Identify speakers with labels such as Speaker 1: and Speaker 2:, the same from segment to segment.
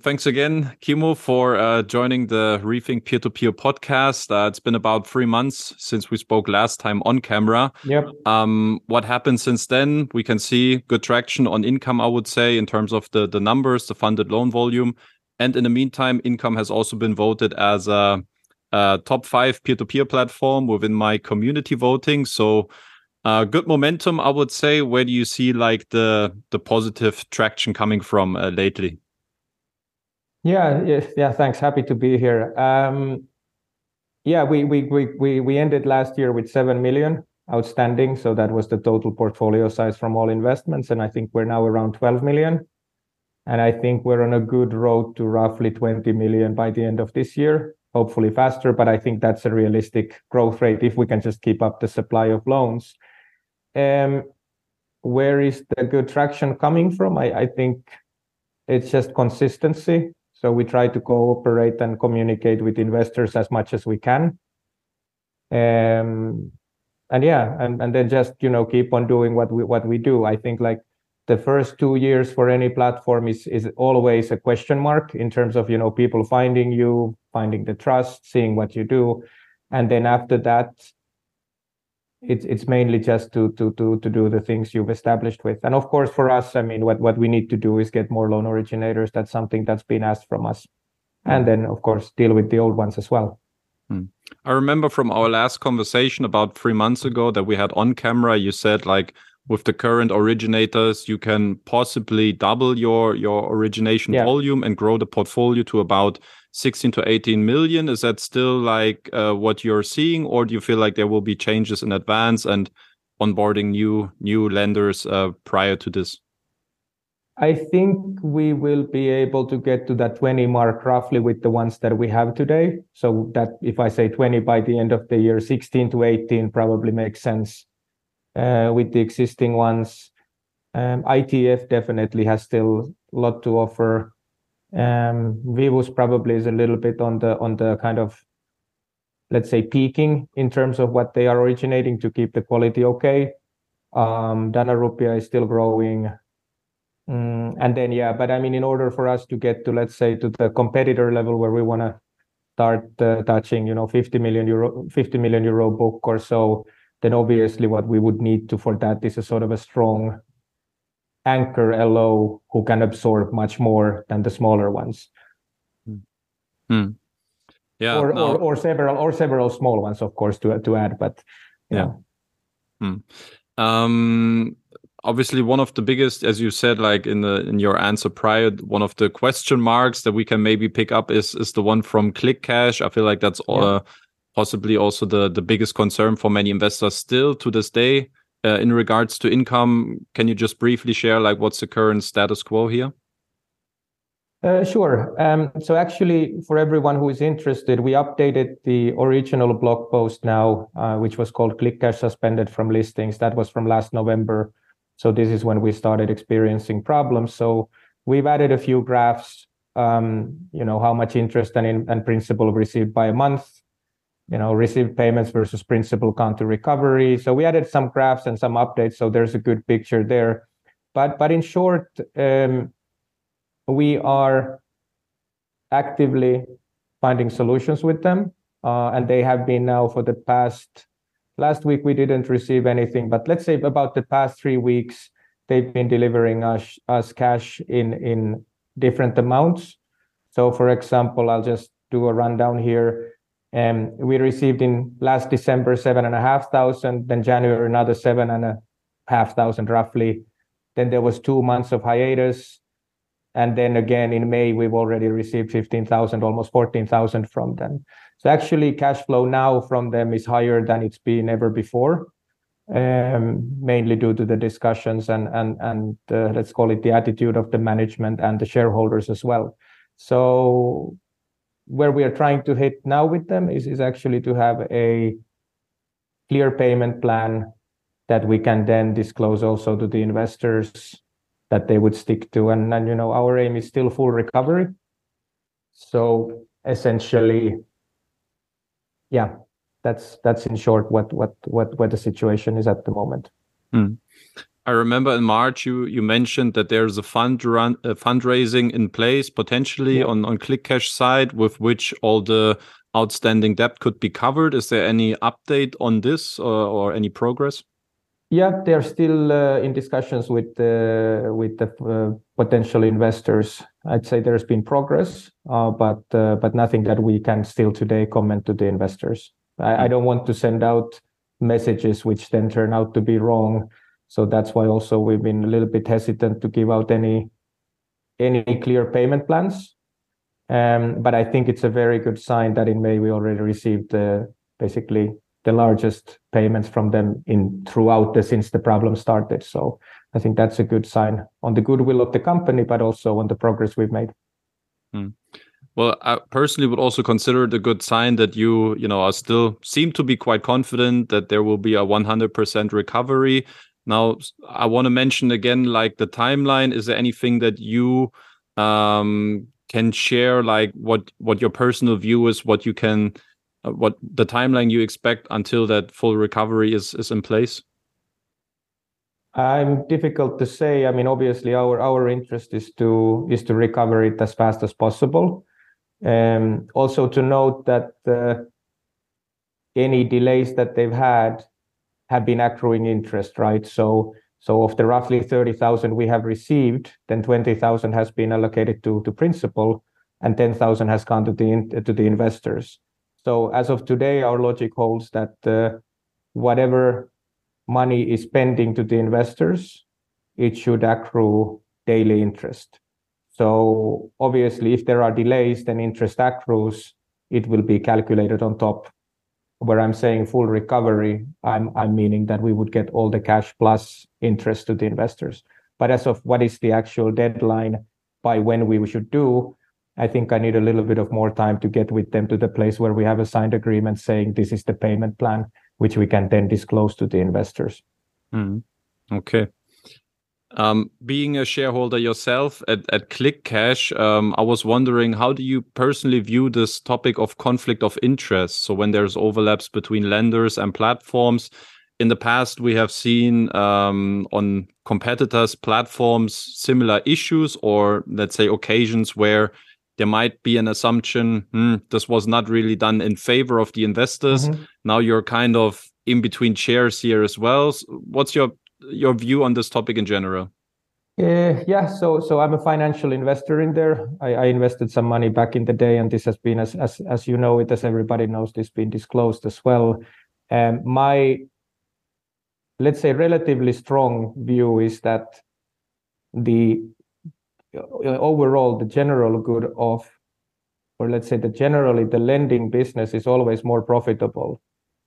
Speaker 1: Thanks again, Kimmo, for uh, joining the Rethink Peer to Peer podcast. Uh, it's been about three months since we spoke last time on camera.
Speaker 2: Yep.
Speaker 1: Um, what happened since then? We can see good traction on income, I would say, in terms of the the numbers, the funded loan volume, and in the meantime, income has also been voted as a, a top five peer to peer platform within my community voting. So. Uh, good momentum, I would say. Where do you see like the the positive traction coming from uh, lately?
Speaker 2: Yeah, yeah, yeah. Thanks. Happy to be here. Um, yeah, we we we we we ended last year with seven million outstanding, so that was the total portfolio size from all investments, and I think we're now around twelve million, and I think we're on a good road to roughly twenty million by the end of this year. Hopefully faster, but I think that's a realistic growth rate if we can just keep up the supply of loans. Um, where is the good traction coming from? I, I think it's just consistency so we try to cooperate and communicate with investors as much as we can. Um, and yeah, and, and then just you know keep on doing what we what we do. I think like the first two years for any platform is is always a question mark in terms of you know people finding you, finding the trust, seeing what you do, and then after that, it's it's mainly just to to to to do the things you've established with. And of course for us i mean what what we need to do is get more loan originators. That's something that's been asked from us. And then of course deal with the old ones as well.
Speaker 1: Hmm. i remember from our last conversation about three months ago that we had on camera you said like with the current originators you can possibly double your your origination yeah. volume and grow the portfolio to about 16 to 18 million. Is that still like uh, what you're seeing or do you feel like there will be changes in advance and onboarding new new lenders uh, prior to this?
Speaker 2: I think we will be able to get to that 20 mark roughly with the ones that we have today. So that if i say 20 by the end of the year 16 to 18 probably makes sense with the existing ones um, itf definitely has still a lot to offer um, Vivus probably is a little bit on the on the kind of let's say peaking in terms of what they are originating to keep the quality okay. Um, Dana Rupiah is still growing. Mm, and then yeah, but I mean, in order for us to get to let's say to the competitor level where we want to start uh, touching, you know, 50 million euro, 50 million euro book or so, then obviously what we would need to for that is a sort of a strong anchor LO who can absorb much more than the smaller ones.
Speaker 1: Hmm. Yeah,
Speaker 2: or, no. or, or several or several small ones, of course, to to add. But yeah.
Speaker 1: Hmm. Um, obviously, one of the biggest, as you said, like in the in your answer prior, one of the question marks that we can maybe pick up is is the one from ClickCash. I feel like that's yeah. uh, possibly also the the biggest concern for many investors still to this day uh, in regards to income, can you just briefly share like what's the current status quo here?
Speaker 2: Uh, sure. Um, so actually, for everyone who is interested, we updated the original blog post now, uh, which was called ClickCash suspended from listings. That was from last November. So this is when we started experiencing problems. So we've added a few graphs. Um, you know how much interest and, in, and principal received by a month, you know, received payments versus principal counter recovery. So we added some graphs and some updates, so there's a good picture there. But but in short, um, we are actively finding solutions with them, uh, and they have been now for the past. Last week we didn't receive anything, but let's say about the past three weeks, they've been delivering us us cash in in different amounts. So, for example, I'll just do a rundown here um, we received in last December seven and a half thousand, then January another seven and a half thousand roughly. Then there was two months of hiatus, and then again in May we've already received fifteen thousand, almost fourteen thousand from them. So actually, cash flow now from them is higher than it's been ever before, um, mainly due to the discussions and and and uh, let's call it the attitude of the management and the shareholders as well. So where we are trying to hit now with them is, is actually to have a clear payment plan that we can then disclose also to the investors that they would stick to. And, and you know, our aim is still full recovery. So essentially, yeah, that's that's in short what what what what the situation is at the moment.
Speaker 1: Mm. I remember in March you you mentioned that there's a fund run a fundraising in place potentially yeah. on on ClickCash side with which all the outstanding debt could be covered. Is there any update on this or, or any progress?
Speaker 2: Yeah, they're still uh, in discussions with the with the uh, potential investors. I'd say there's been progress, uh, but uh, but nothing that we can still today comment to the investors. I, I don't want to send out messages which then turn out to be wrong so that's why also we've been a little bit hesitant to give out any any clear payment plans. Um, but I think it's a very good sign that in May we already received uh, basically the largest payments from them in throughout the since the problem started. So I think that's a good sign on the goodwill of the company, but also on the progress we've made.
Speaker 1: Hmm. Well, I personally would also consider it a good sign that you, you know, are still seem to be quite confident that there will be a 100% recovery. Now, I want to mention again, like the timeline. Is there anything that you um, can share, like what what your personal view is, what you can, uh, what the timeline you expect until that full recovery is is in place?
Speaker 2: I'm difficult to say. I mean, obviously, our our interest is to is to recover it as fast as possible. Um, also, to note that uh, any delays that they've had have been accruing interest, right? So so of the roughly 30,000 we have received, then 20,000 has been allocated to principal, and 10,000 has gone to the to the investors. So as of today, our logic holds that uh, whatever money is pending to the investors, it should accrue daily interest. So obviously, if there are delays, then interest accrues. It will be calculated on top where I'm saying full recovery, I'm I'm meaning that we would get all the cash plus interest to the investors. But as of what is the actual deadline by when we should do, I think I need a little bit of more time to get with them to the place where we have a signed agreement saying this is the payment plan, which we can then disclose to the investors.
Speaker 1: Mm. Okay. Um, being a shareholder yourself at, at ClickCash, um, I was wondering how do you personally view this topic of conflict of interest? So when there's overlaps between lenders and platforms, in the past we have seen um, on competitors' platforms similar issues, or let's say occasions where there might be an assumption hmm, this was not really done in favor of the investors. Mm -hmm. Now you're kind of in between chairs here as well. so What's your your view on this topic in general?
Speaker 2: Uh, yeah, so so I'm a financial investor in there. I, I, invested some money back in the day, and this has been, as as as you know it, as everybody knows, this been disclosed as well. Um, my let's say relatively strong view is that the overall the general good of or let's say that generally the lending business is always more profitable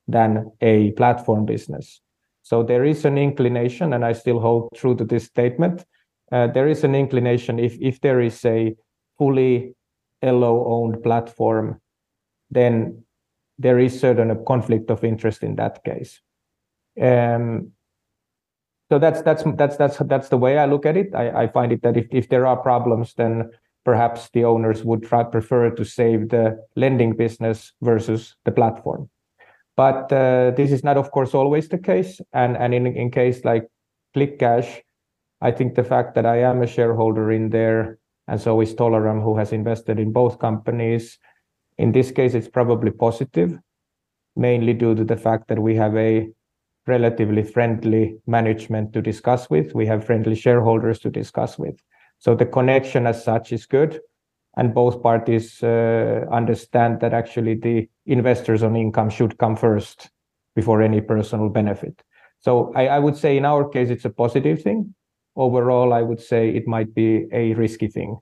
Speaker 2: than a platform business so there is an inclination, and I still hold true to this statement. Uh, there is an inclination if if there is a fully LO owned platform, then there is certain a conflict of interest in that case. Um, so that's that's that's that's that's the way I look at it. I, I find it that if, if there are problems, then perhaps the owners would try prefer to save the lending business versus the platform. But uh, this is not, of course, always the case. And, and in, in case like ClickCash, I think the fact that I am a shareholder in there, and so is Tolaram, who has invested in both companies. In this case, it's probably positive, mainly due to the fact that we have a relatively friendly management to discuss with. We have friendly shareholders to discuss with. So the connection as such is good and both parties uh, understand that actually the investors on income should come first before any personal benefit. So I, I, would say in our case it's a positive thing. Overall, I would say it might be a risky thing.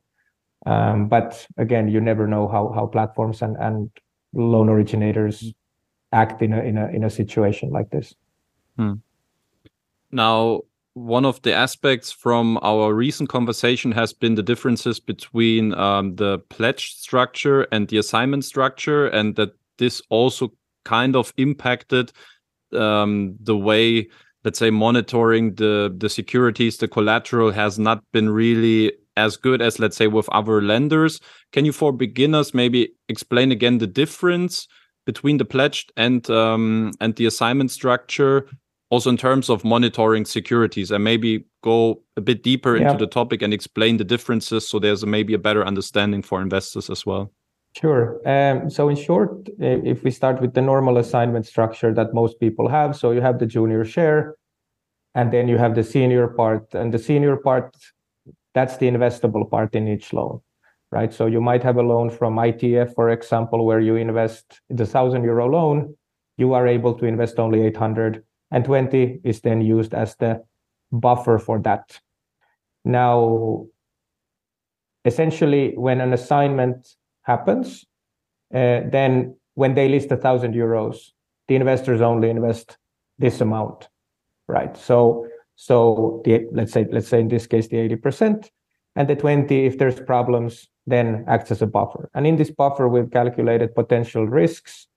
Speaker 2: Um, but again, you never know how how platforms and, and loan originators act in a in a in a situation like this.
Speaker 1: Hmm. Now, one of the aspects from our recent conversation has been the differences between um, the pledge structure and the assignment structure, and that this also kind of impacted um, the way, let's say, monitoring the the securities, the collateral has not been really as good as, let's say, with other lenders. Can you, for beginners, maybe explain again the difference between the pledged and um, and the assignment structure? Also in terms of monitoring securities and maybe go a bit deeper into the topic and explain the differences so there's a, maybe a better understanding for investors as well.
Speaker 2: Sure. Um, so in short if we start with the normal assignment structure that most people have so you have the junior share and then you have the senior part and the senior part that's the investable part in each loan right? So you might have a loan from itf for example where you invest the 1000 euro loan you are able to invest only 800 and 20 is then used as the buffer for that. Now, essentially, when an assignment happens, uh, then when they list a thousand euros, the investors only invest this amount, right? So, so the let's say let's say in this case the 80%, and the 20, if there's problems, then acts as a buffer. And in this buffer, we've calculated potential risks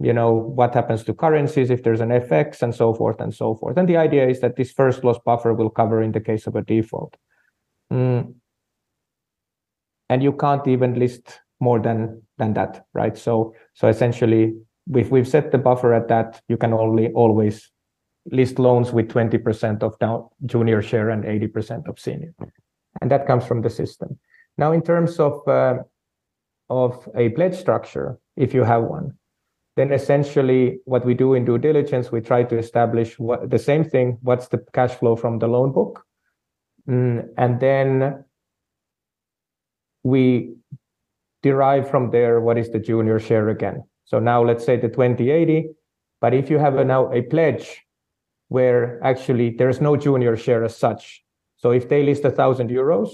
Speaker 2: you know what happens to currencies if there's an fx and so forth and so forth. And the idea is that this first loss buffer will cover in the case of a default. Mm. and you can't even list more than than that right? So so essentially if we've set the buffer at that you can only always list loans with 20% of down junior share and 80% of senior. And that comes from the system. Now in terms of uh, of a pledge structure if you have one then essentially what we do in due diligence, we try to establish what the same thing, what's the cash flow from the loan book? Mm, and then we derive from there what is the junior share again. So now let's say the 2080, but if you have a, now a pledge where actually there's no junior share as such. So if they list a thousand euros,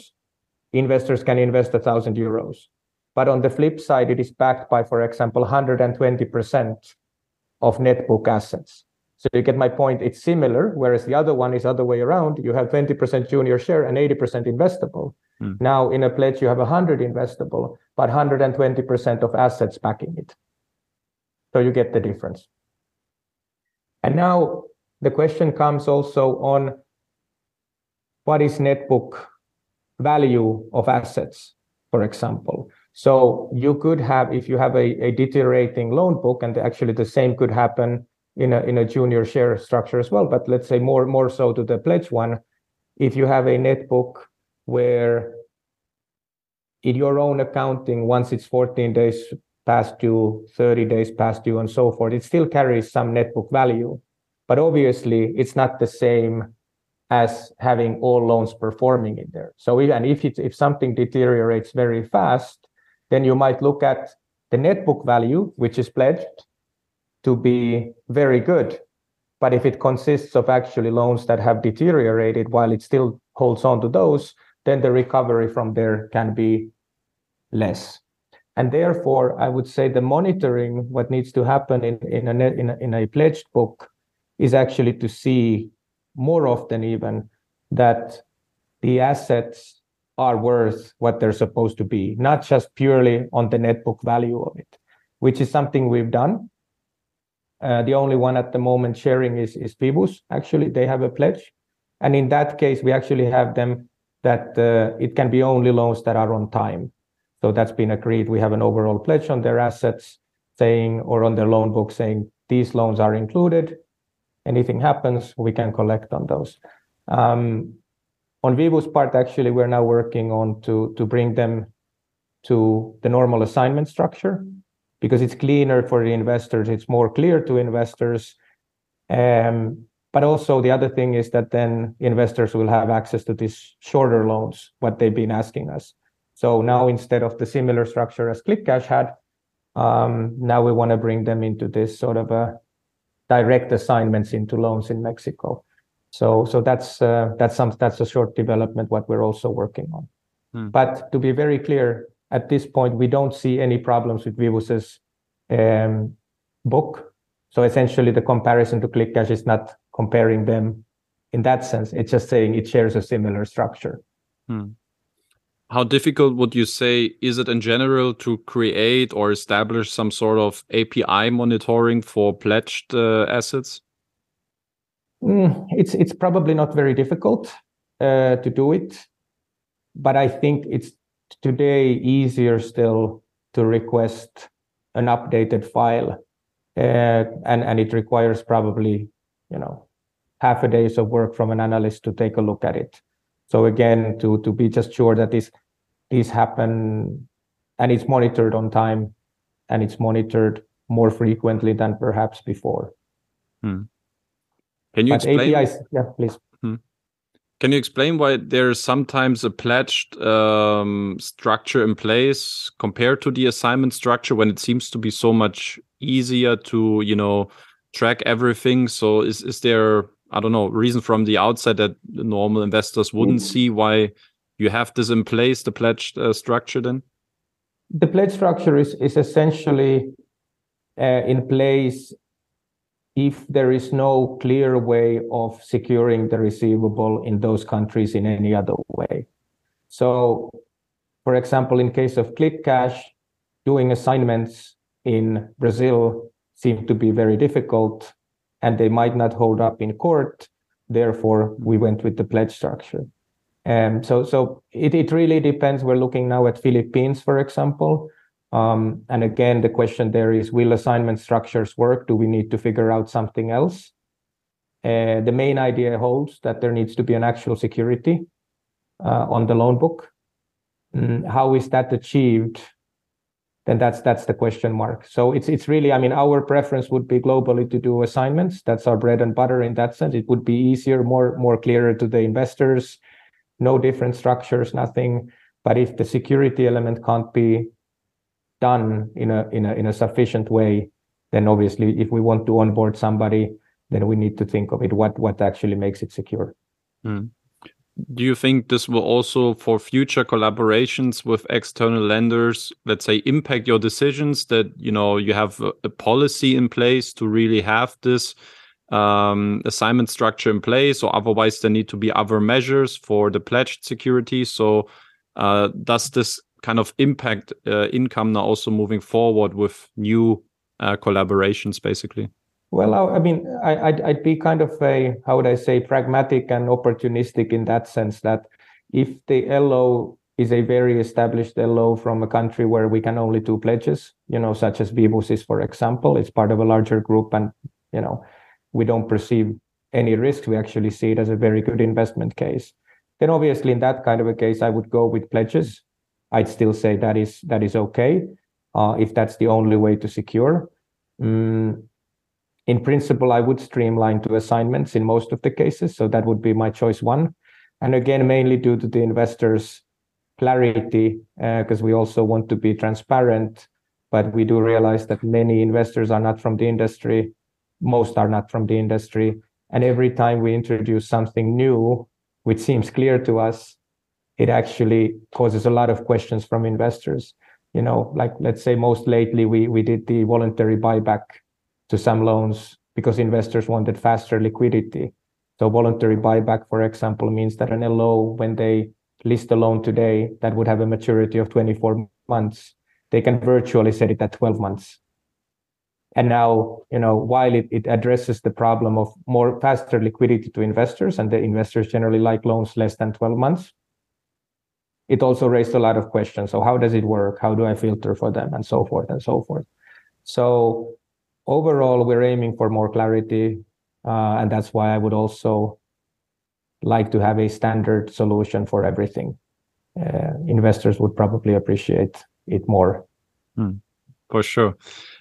Speaker 2: investors can invest a thousand euros. But on the flip side, it is backed by, for example, 120% of net book assets. So you get my point. It's similar, whereas the other one is other way around. You have 20% junior share and 80% investable. Mm. Now in a pledge, you have 100 investable, but 120% of assets backing it. So you get the difference. And now the question comes also on what is net book value of assets, for example. So you could have, if you have a, a deteriorating loan book, and actually the same could happen in a in a junior share structure as well. But let's say more more so to the pledge one, if you have a net book where in your own accounting, once it's 14 days past due, 30 days past due, and so forth, it still carries some net book value. But obviously, it's not the same as having all loans performing in there. So even if it, if something deteriorates very fast, then you might look at the net book value, which is pledged to be very good. But if it consists of actually loans that have deteriorated while it still holds on to those, then the recovery from there can be less. And therefore, I would say the monitoring, what needs to happen in, in, a, in, a, in a pledged book, is actually to see more often even that the assets are worth what they're supposed to be, not just purely on the net book value of it, which is something we've done. Uh, the only one at the moment sharing is, is Vivus. Actually, they have a pledge. And in that case, we actually have them that uh, it can be only loans that are on time. So that's been agreed. We have an overall pledge on their assets saying, or on their loan book saying, these loans are included. Anything happens, we can collect on those. Um, on Vivus's part, actually, we're now working on to to bring them to the normal assignment structure because it's cleaner for the investors. It's more clear to investors. Um, but also the other thing is that then investors will have access to these shorter loans, what they've been asking us. So now instead of the similar structure as ClickCash had, um, now we want to bring them into this sort of a direct assignments into loans in Mexico. So so that's uh, that's some that's a short development what we're also working on. Hmm. But to be very clear, at this point we don't see any problems with Vivus's um, book. So essentially, the comparison to ClickCash is not comparing them in that sense. It's just saying it shares a similar structure. Hmm.
Speaker 1: How difficult would you say is it in general to create or establish some sort of API monitoring for pledged uh, assets?
Speaker 2: Mm, it's it's probably not very difficult uh, to do it, but I think it's today easier still to request an updated file, uh, and and it requires probably you know half a day's of work from an analyst to take a look at it. So again, to to be just sure that this these happen and it's monitored on time and it's monitored more frequently than perhaps before.
Speaker 1: Hmm. Can you but explain?
Speaker 2: APIs, yeah, please. Hmm.
Speaker 1: Can you explain why there's sometimes a pledged um, structure in place compared to the assignment structure when it seems to be so much easier to, you know, track everything? So is is there I don't know reason from the outside that normal investors wouldn't mm. see why you have this in place, the pledged uh, structure then?
Speaker 2: The pledge structure is is essentially uh, in place if there is no clear way of securing the receivable in those countries in any other way. So, for example, in case of ClickCash, doing assignments in Brazil seem to be very difficult and they might not hold up in court. Therefore, we went with the pledge structure. Um, so so it, it really depends. We're looking now at Philippines, for example. Um, and again, the question there is, will assignment structures work? Do we need to figure out something else? Uh, the main idea holds that there needs to be an actual security uh, on the loan book. Mm, how is that achieved? then that's that's the question mark. So it's it's really, I mean, our preference would be globally to do assignments. That's our bread and butter in that sense. It would be easier, more more clearer to the investors, no different structures, nothing. But if the security element can't be done in a in a in a sufficient way, then obviously if we want to onboard somebody, then we need to think of it what what actually makes it secure.
Speaker 1: Mm do you think this will also for future collaborations with external lenders let's say impact your decisions that you know you have a, a policy in place to really have this um, assignment structure in place or otherwise there need to be other measures for the pledged security so uh, does this kind of impact uh, income now also moving forward with new uh, collaborations basically
Speaker 2: well, I mean, I, would I'd be kind of a, how would I say, pragmatic and opportunistic in that sense that if the LO is a very established LO from a country where we can only do pledges, you know, such as Vivus is, for example, it's part of a larger group and, you know, we don't perceive any risk. We actually see it as a very good investment case. Then obviously in that kind of a case, I would go with pledges. I'd still say that is that is okay uh, if that's the only way to secure. Mm, in principle, I would streamline to assignments in most of the cases. So that would be my choice one. And again, mainly due to the investors' clarity, because uh, we also want to be transparent. But we do realize that many investors are not from the industry. Most are not from the industry. And every time we introduce something new, which seems clear to us, it actually causes a lot of questions from investors. You know, like let's say most lately we we did the voluntary buyback to some loans because investors wanted faster liquidity. So voluntary buyback, for example, means that an LO, when they list a loan today that would have a maturity of 24 months, they can virtually set it at 12 months. And now, you know, while it, it addresses the problem of more faster liquidity to investors, and the investors generally like loans less than 12 months, it also raised a lot of questions. So how does it work? How do I filter for them? And so forth and so forth. So overall, we're aiming for more clarity, uh, and that's why I would also like to have a standard solution for everything. Uh, investors would probably appreciate it more.
Speaker 1: Hmm, for sure.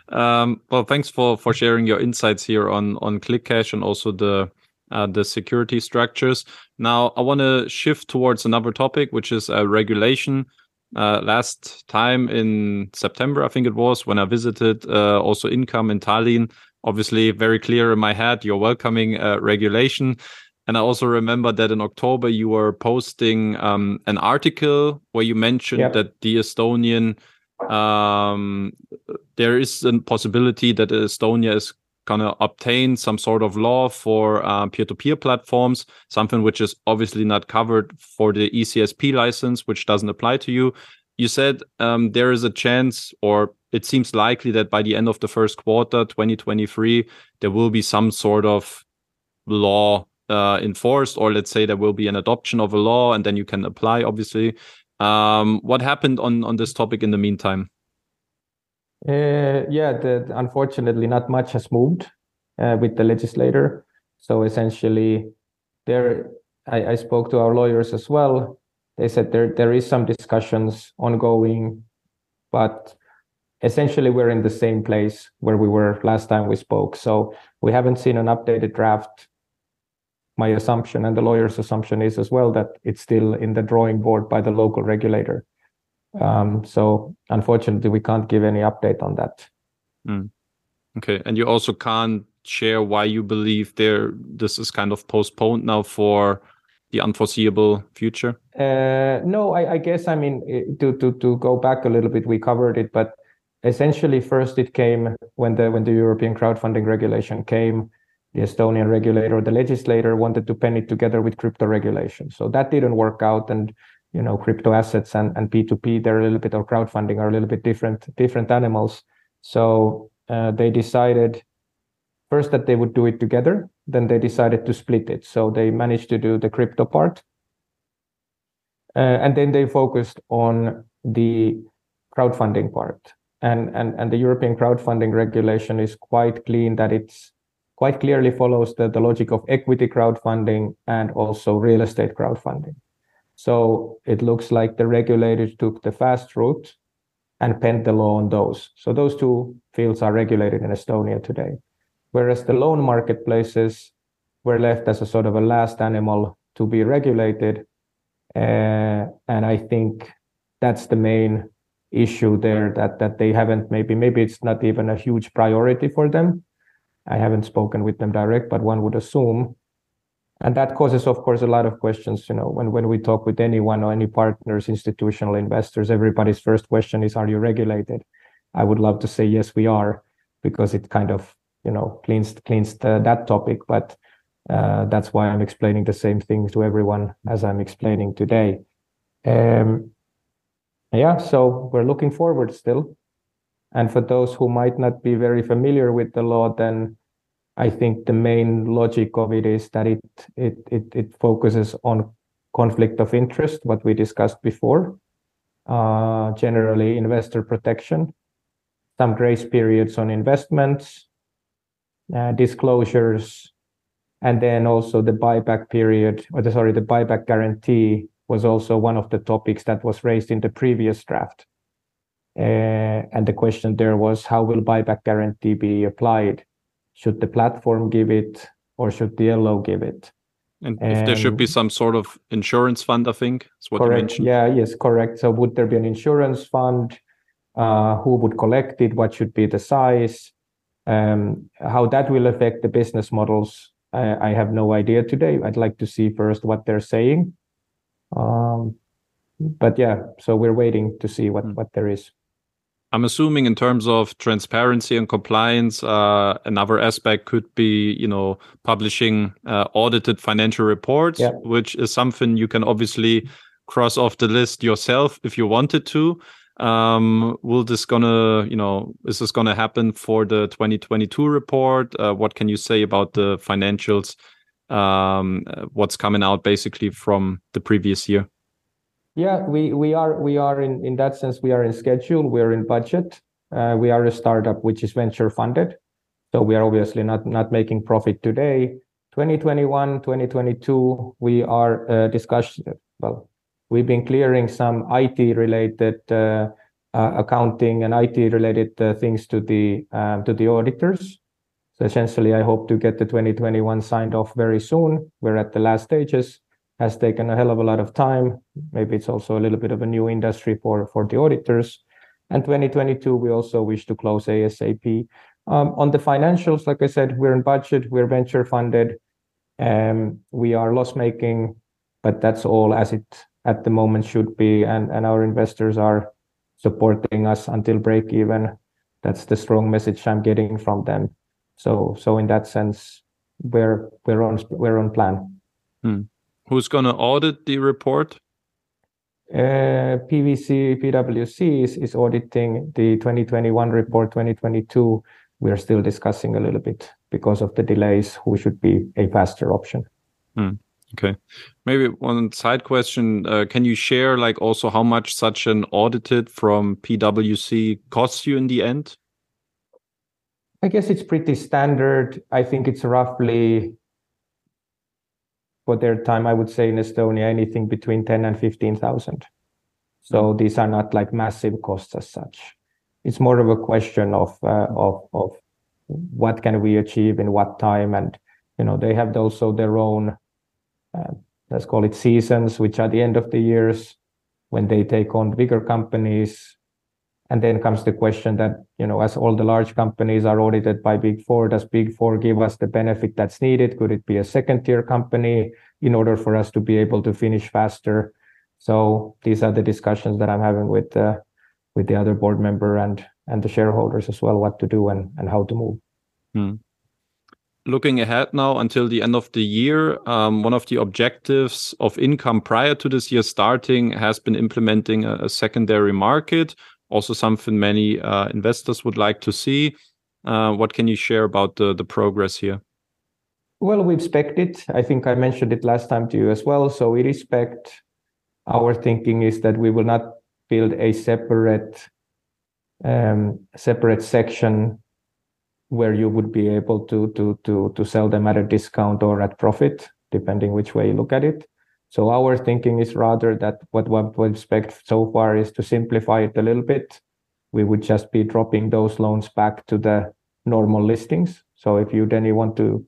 Speaker 1: Um, well, thanks for for sharing your insights here on on ClickCash and also the uh, the security structures. Now, I want to shift towards another topic, which is uh, regulation uh, last time in September, I think it was, when I visited uh, also Income in Tallinn. Obviously, very clear in my head, you're welcoming uh, regulation. And I also remember that in October, you were posting um, an article where you mentioned yep. that the Estonian, um, there is a possibility that Estonia is gonna obtain some sort of law for uh, peer-to-peer platforms, something which is obviously not covered for the ECSP license, which doesn't apply to you. You said um, there is a chance, or it seems likely that by the end of the first quarter, 2023, there will be some sort of law uh, enforced, or let's say there will be an adoption of a law, and then you can apply. Obviously, um, what happened on on this topic in the meantime?
Speaker 2: Uh, yeah, the, unfortunately, not much has moved uh, with the legislator. So essentially, there I, I spoke to our lawyers as well. They said there there is some discussions ongoing, but essentially we're in the same place where we were last time we spoke. So we haven't seen an updated draft. My assumption and the lawyer's assumption is as well that it's still in the drawing board by the local regulator. Um, so unfortunately, we can't give any update on that.
Speaker 1: Mm. Okay, and you also can't share why you believe there this is kind of postponed now for the unforeseeable future?
Speaker 2: Uh, no, I, I, guess I mean to to to go back a little bit, we covered it, but essentially first it came when the when the European crowdfunding regulation came. The Estonian regulator, the legislator, wanted to pen it together with crypto regulation, so that didn't work out. And you know, crypto assets and and P two P, they're a little bit of crowdfunding are a little bit different different animals. So uh, they decided first that they would do it together then they decided to split it. So they managed to do the crypto part uh, and then they focused on the crowdfunding part. And, and and the european crowdfunding regulation is quite clean that it's quite clearly follows the, the logic of equity crowdfunding and also real estate crowdfunding so it looks like the regulators took the fast route and penned the law on those so those two fields are regulated in estonia today whereas the loan marketplaces were left as a sort of a last animal to be regulated. Uh, and I think that's the main issue there that that they haven't maybe maybe it's not even a huge priority for them. I haven't spoken with them direct, but one would assume. And that causes, of course, a lot of questions. You know, when, when we talk with anyone or any partners, institutional investors, everybody's first question is, are you regulated? I would love to say yes, we are, because it kind of you know cleans cleans the, that topic but uh, that's why i'm explaining the same thing to everyone as i'm explaining today um, yeah so we're looking forward still and for those who might not be very familiar with the law then i think the main logic of it is that it it it, it focuses on conflict of interest what we discussed before uh, generally investor protection some grace periods on investments uh, disclosures, and then also the buyback period, or the, sorry, the buyback guarantee was also one of the topics that was raised in the previous draft. Uh, and the question there was how will buyback guarantee be applied? Should the platform give it or should the LO give it?
Speaker 1: And if there should be some sort of insurance fund, I think is what
Speaker 2: correct.
Speaker 1: you mentioned.
Speaker 2: Yeah, yes, correct. So would there be an insurance fund? Uh, who would collect it? What should be the size? Um, how that will affect the business models, I, I, have no idea today. I'd like to see first what they're saying. Um, but yeah, so we're waiting to see what, mm. what there is.
Speaker 1: I'm assuming in terms of transparency and compliance, uh, another aspect could be, you know, publishing uh, audited financial reports, yeah. which is something you can obviously cross off the list yourself if you wanted to. Um will this gonna you know is this gonna happen for the 2022 report? Uh, what can you say about the financials um what's coming out basically from the previous year
Speaker 2: yeah we we are we are in in that sense we are in schedule we're in budget uh, we are a startup which is venture funded so we are obviously not not making profit today 2021 2022 we are uh, discussing well We've been clearing some IT-related uh, uh, accounting and IT-related uh, things to the um, to the auditors. So essentially, I hope to get the 2021 signed off very soon. We're at the last stages. Has taken a hell of a lot of time. Maybe it's also a little bit of a new industry for for the auditors. And 2022, we also wish to close ASAP. Um, on the financials, like I said, we're in budget, we're venture funded, um, we are loss making, but that's all as it at the moment should be, and, and our investors are supporting us until break even. That's the strong message I'm getting from them. So so in that sense, we're we're on we're on plan.
Speaker 1: Hmm. Who's going to audit the report?
Speaker 2: Uh, PwC PwC is, is auditing the 2021 report. 2022 we are still discussing a little bit because of the delays. Who should be a faster option?
Speaker 1: Hmm. Okay. Maybe one side question. Uh, can you share like also how much such an audited from PwC costs you in the end?
Speaker 2: I guess it's pretty standard. I think it's roughly for their time, I would say in Estonia, anything between 10 and 15,000. So these are not like massive costs as such. It's more of a question of uh, of of what can we achieve in what time, and you know they have also their own uh, let's call it seasons, which are the end of the years when they take on bigger companies. And then comes the question that, you know, as all the large companies are audited by Big Four, does Big Four give us the benefit that's needed? Could it be a second tier company in order for us to be able to finish faster? So these are the discussions that I'm having with uh, with the other board member and and the shareholders as well, what to do and, and how to move.
Speaker 1: Hmm looking ahead now until the end of the year, um, one of the objectives of income prior to this year starting has been implementing a, a secondary market. Also, something many uh, investors would like to see. Uh, what can you share about the, the progress here?
Speaker 2: Well, we expect it. I think I mentioned it last time to you as well. So, we respect our thinking is that we will not build a separate um, separate section where you would be able to to to to sell them at a discount or at profit, depending which way you look at it. So our thinking is rather that what we expect so far is to simplify it a little bit. We would just be dropping those loans back to the normal listings. So if you then you want to,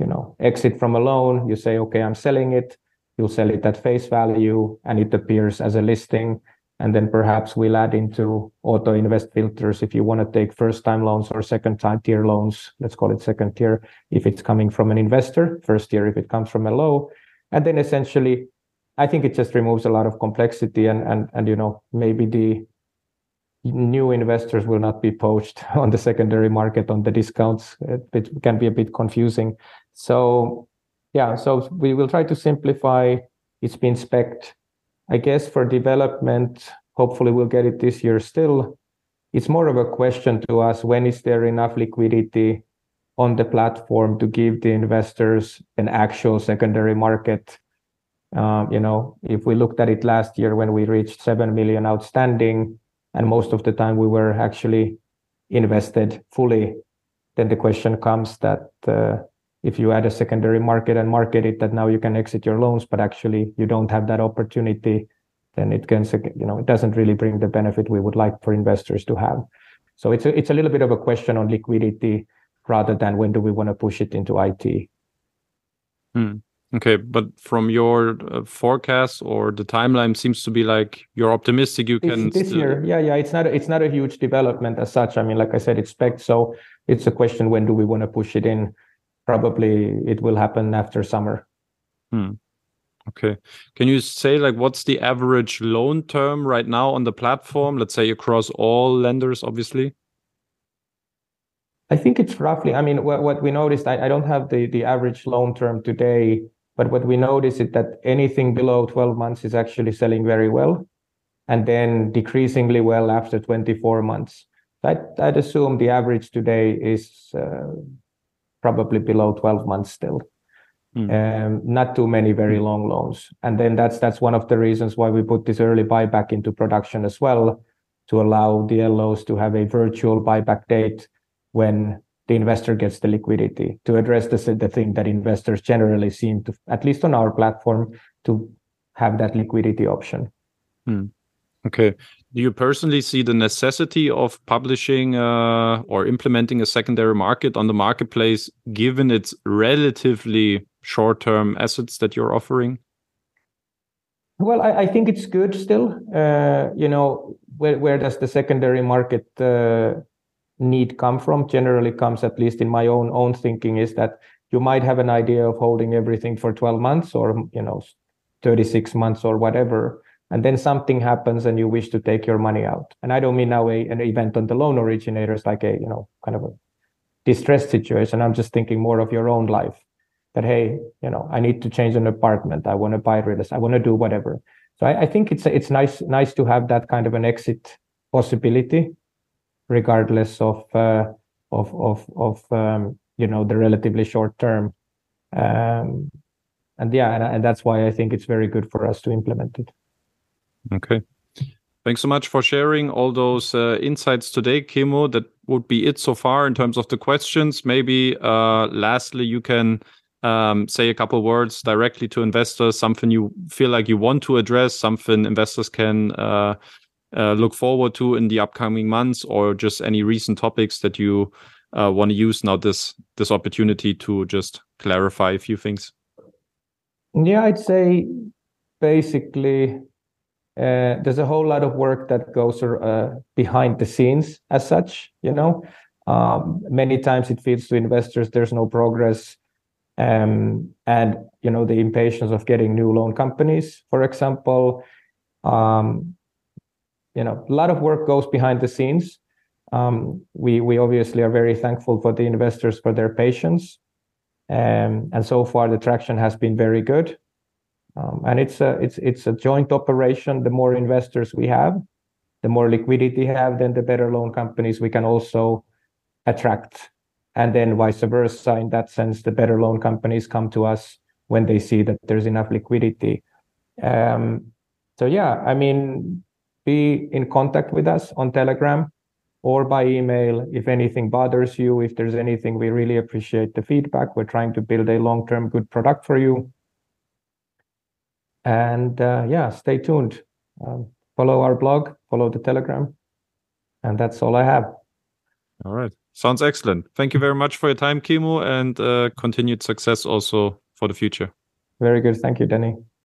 Speaker 2: you know, exit from a loan, you say, okay, I'm selling it. You'll sell it at face value, and it appears as a listing and then perhaps we'll add into auto invest filters if you want to take first time loans or second time tier loans let's call it second tier if it's coming from an investor first tier if it comes from a low and then essentially i think it just removes a lot of complexity and and and you know maybe the new investors will not be poached on the secondary market on the discounts. It, it can be a bit confusing. So yeah so we will try to simplify. It's been spec I guess for development, hopefully we'll get it this year still. It's more of a question to us when is there enough liquidity on the platform to give the investors an actual secondary market. Um, you know, if we looked at it last year when we reached 7 million outstanding, and most of the time we were actually invested fully, then the question comes that uh, if you add a secondary market and market it that now you can exit your loans, but actually you don't have that opportunity, then it can, you know, it doesn't really bring the benefit we would like for investors to have. So it's a, it's a little bit of a question on liquidity rather than when do we want to push it into IT.
Speaker 1: Hmm. Okay, but from your uh, forecast or the timeline seems to be like you're optimistic you can
Speaker 2: it's this year. Yeah, yeah, it's not a, it's not a huge development as such. I mean, like I said, it's spec, so it's a question when do we want to push it in probably it will happen after summer.
Speaker 1: Hmm. Okay. Can you say like what's the average loan term right now on the platform? Let's say across all lenders, obviously.
Speaker 2: I think it's roughly. I mean, what, what we noticed. I, I don't have the the average loan term today, but what we notice is that anything below 12 months is actually selling very well, and then decreasingly well after 24 months. I'd, I'd assume the average today is uh, probably below 12 months still. Mm. Um, not too many very hmm. long loans. And then that's that's one of the reasons why we put this early buyback into production as well, to allow the LOs to have a virtual buyback date when the investor gets the liquidity to address the, the thing that investors generally seem to, at least on our platform, to have that liquidity option.
Speaker 1: Mm. Okay. Do you personally see the necessity of publishing uh, or implementing a secondary market on the marketplace, given its relatively short-term assets that you're offering?
Speaker 2: Well, I, I think it's good still. Uh, you know, where where does the secondary market uh, need come from? Generally, comes at least in my own own thinking is that you might have an idea of holding everything for 12 months or you know 36 months or whatever and then something happens and you wish to take your money out. And i don't mean now a, an event on the loan originators like a you know kind of a distressed situation. I'm just thinking more of your own life that hey you know i need to change an apartment. I want to buy real estate. I want to do whatever. So I, I think it's it's nice nice to have that kind of an exit possibility regardless of uh, of of of um, you know the relatively short term um, and yeah and, that's why i think it's very good for us to implement it
Speaker 1: Okay. Thanks so much for sharing all those uh, insights today, Kimmo. That would be it so far in terms of the questions. Maybe uh, lastly, you can um, say a couple words directly to investors, something you feel like you want to address, something investors can look forward to in the upcoming months, or just any recent topics that you uh, want to use now this this opportunity to just clarify a few things?
Speaker 2: Yeah, I'd say basically uh, there's a whole lot of work that goes uh, behind the scenes as such. You know, um, many times it feels to investors there's no progress um, and you know the impatience of getting new loan companies, for example. Um, you know, a lot of work goes behind the scenes. Um, we we obviously are very thankful for the investors for their patience, um, and so far the traction has been very good. Um, and it's a it's it's a joint operation. The more investors we have, the more liquidity we have, then the better loan companies we can also attract and then vice versa. In that sense, the better loan companies come to us when they see that there's enough liquidity. Um, so yeah, I mean, be in contact with us on Telegram or by email if anything bothers you. If there's anything, we really appreciate the feedback. We're trying to build a long-term good product for you. And uh, yeah, stay tuned. Um, follow our blog, follow the Telegram, and that's all I have.
Speaker 1: All right. Sounds excellent. Thank you very much for your time, Kimmo, and uh, continued success also for the future.
Speaker 2: Very good. Thank you, Danny.